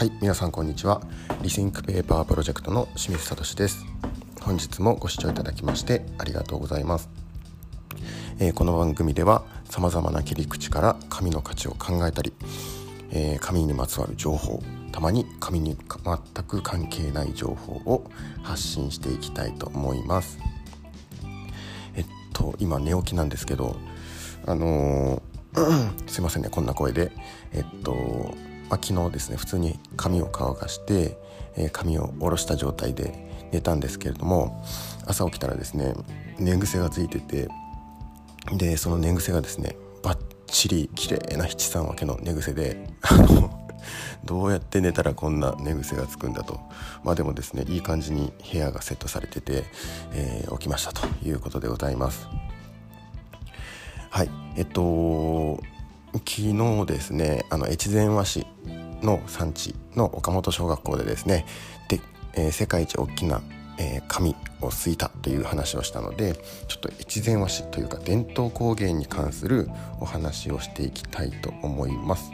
はい皆さんこんにちは。 Rethink Paper Project の清水聡です。本日もご視聴いただきましてありがとうございます、えー、この番組では様々な切り口から紙の価値を考えたり、えー、紙にまつわる情報たまに紙に全く関係ない情報を発信していきたいと思います。えっと今寝起きなんですけどあのー、すいませんねこんな声で。えっとまあ、昨日ですね普通に髪を乾かして、えー、髪を下ろした状態で寝たんですけれども朝起きたらですね寝癖がついててでその寝癖がですねバッチリ綺麗な七三分けの寝癖で どうやって寝たらこんな寝癖がつくんだと。まあでもですねいい感じに部屋がセットされてて、えー、起きましたということでございます。はいえっと昨日ですねあの越前和紙の産地の岡本小学校でですねで、えー、世界一大きな、えー、紙をすいたという話をしたのでちょっと越前和紙というか伝統工芸に関するお話をしていきたいと思います。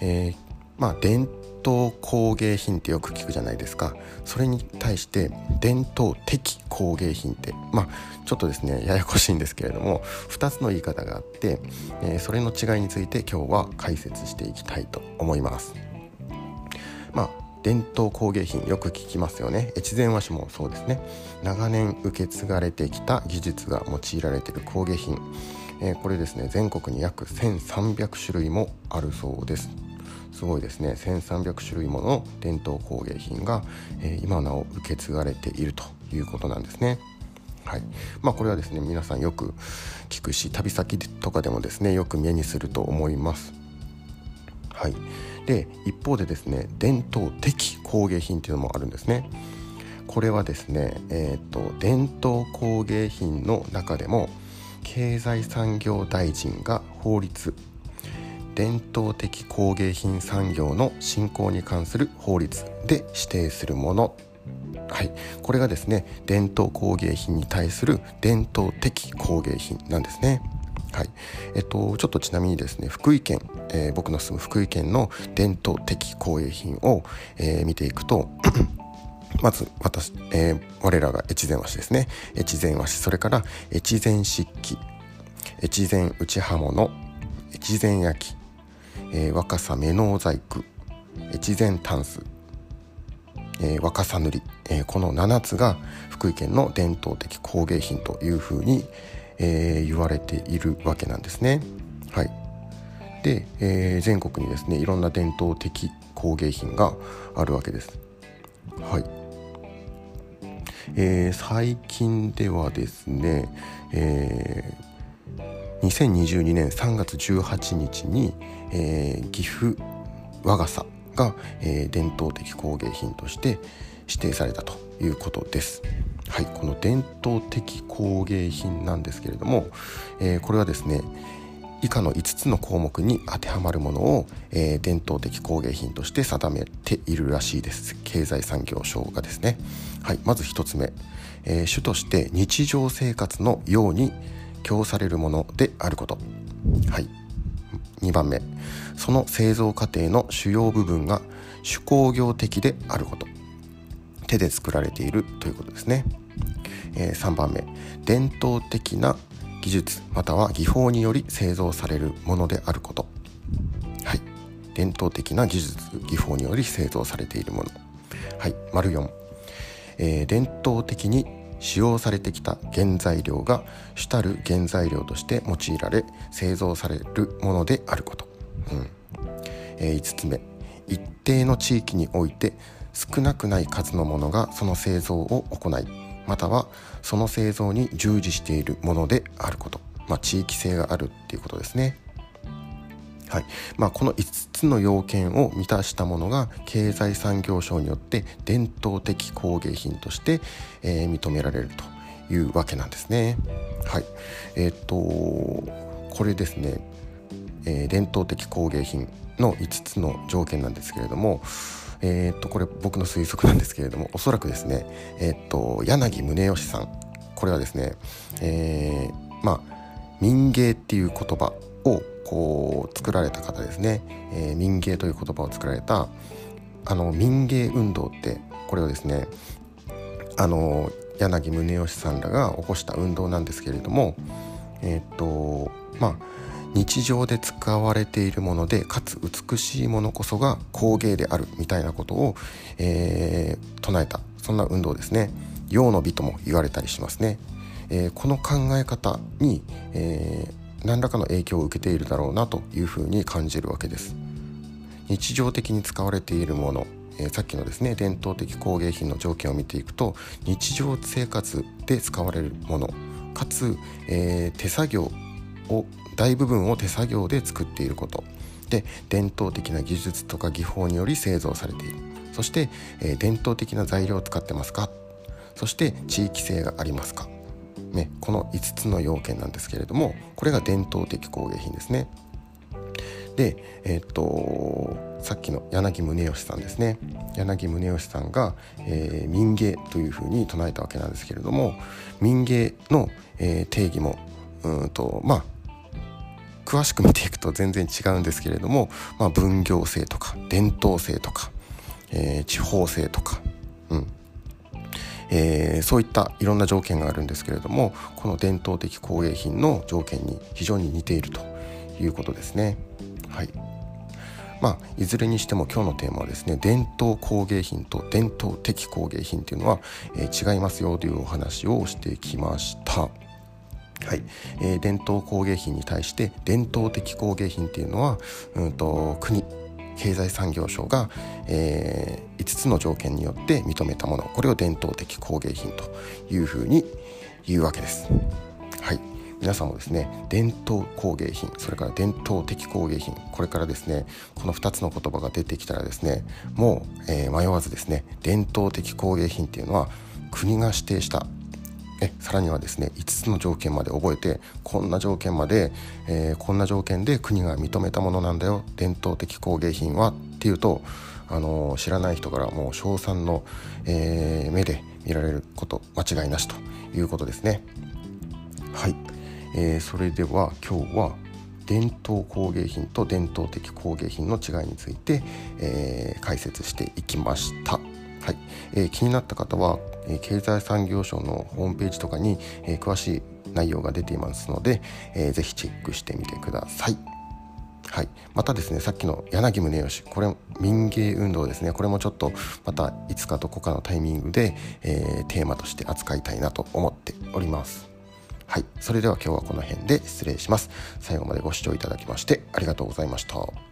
えー、まあ伝統工芸品ってよく聞くじゃないですか。それに対して伝統的工芸品ってまあちょっとですねややこしいんですけれども2つの言い方があって、えー、それの違いについて今日は解説していきたいと思います。まあ伝統工芸品よく聞きますよね。越前和紙もそうですね。長年受け継がれてきた技術が用いられている工芸品、えー、これですね全国に約1300種類もあるそうです。すごいですね1300種類もの伝統工芸品が、えー、今なお受け継がれているということなんですね。はいまあ、これはですね皆さんよく聞くし旅先とかでもですねよく目にすると思います。はい、で一方でですね伝統的工芸品っていうのもあるんですね。これはですね、えーと伝統工芸品の中でも経済産業大臣が法律伝統的工芸品産業の振興に関する法律で指定するもの。はい、これがですね伝統工芸品に対する伝統的工芸品なんですね。はい。えっと、ちょっとちなみにですね福井県、えー、僕の住む福井県の伝統的工芸品を、えー、見ていくと まず私、えー、我らが越前和紙ですね。越前和紙それから越前漆器越前内刃物越前焼きえー、若狭目の細工越前タンス、えー、若狭塗り、えー、この7つが福井県の伝統的工芸品というふうに、え、言われているわけなんですね。はい、で、え、全国にですねいろんな伝統的工芸品があるわけです。はいえー、最近ではですね、えー2022年3月18日に、えー、岐阜和傘が、えー、伝統的工芸品として指定されたということです。はい、この伝統的工芸品なんですけれども、えー、これはですね以下の5つの項目に当てはまるものを、えー、伝統的工芸品として定めているらしいです。経済産業省がですね、はい、まず1つ目、えー、主として日常生活のように供されるものであること。はい。2番目。その製造過程の主要部分が手工業的であること。手で作られているということですね、えー、3番目。伝統的な技術または技法により製造されるものであること。はい。伝統的な技術技法により製造されているもの。はい。丸4、えー、伝統的に使用されてきた原材料が主たる原材料として用いられ製造されるものであること、うん。えー、5つ目。一定の地域において少なくない数のものがその製造を行いまたはその製造に従事しているものであること、まあ、地域性があるっていうことですね。はい。まあ、この5つの要件を満たしたものが経済産業省によって伝統的工芸品として、えー、認められるというわけなんですね。はい。えー、っとこれですね、えー、伝統的工芸品の5つの条件なんですけれども、えー、っとこれ僕の推測なんですけれどもおそらくですね、えー、っと柳宗悦さん。これはですね、えー、まあ民芸っていう言葉をこう作られた方ですね、えー、民芸という言葉を作られたあの民芸運動ってこれをですねあの柳宗悦さんらが起こした運動なんですけれどもえっ、とまあ日常で使われているものでかつ美しいものこそが工芸であるみたいなことを、えー、唱えたそんな運動ですね。陽の美とも言われたりしますね、えー、この考え方に、えー、何らかの影響を受けているだろうなというふうに感じるわけです。日常的に使われているものえー、さっきのですね伝統的工芸品の条件を見ていくと日常生活で使われるものかつ、えー、手作業を大部分を手作業で作っていること。で伝統的な技術とか技法により製造されている。そして、えー、伝統的な材料を使ってますか？そして地域性がありますか、ね、この5つの要件なんですけれどもこれが伝統的工芸品ですね。でえー、っとさっきの柳宗悦さんですね。柳宗悦さんが、えー、民芸というふうに唱えたわけなんですけれども民芸の、えー、定義もうんとまあ詳しく見ていくと全然違うんですけれども、まあ、分業制とか伝統性とか、えー、地方性とか、えー、そういったいろんな条件があるんですけれどもこの伝統的工芸品の条件に非常に似ているということですね。はいまあ、いずれにしても今日のテーマはですね伝統工芸品と伝統的工芸品っていうのは、えー、違いますよというお話をしてきました。はい、えー、伝統工芸品に対して伝統的工芸品っていうのは、うんと、国経済産業省が、えー、5つの条件によって認めたものこれを伝統的工芸品というふうに言うわけです。はい皆さんもですね伝統工芸品それから伝統的工芸品これからですねこの2つの言葉が出てきたらですねもう、えー、迷わずですね伝統的工芸品っていうのは国が指定したえさらにはですね5つの条件まで覚えてこんな条件まで、えー、こんな条件で国が認めたものなんだよ伝統的工芸品はっていうとあのー、知らない人からもう称賛の、えー、目で見られること間違いなしということですね。はい、えー、それでは今日は伝統工芸品と伝統的工芸品の違いについて、えー、解説していきました。はいえー、気になった方は、え、経済産業省のホームページとかに、え、詳しい内容が出ていますので、えー、ぜひチェックしてみてください。はい、またですねさっきの柳宗悦これ民芸運動ですねこれもちょっとまたいつかどこかのタイミングで、えー、テーマとして扱いたいなと思っております。はい、それでは今日はこの辺で失礼します。最後までご視聴いただきましてありがとうございました。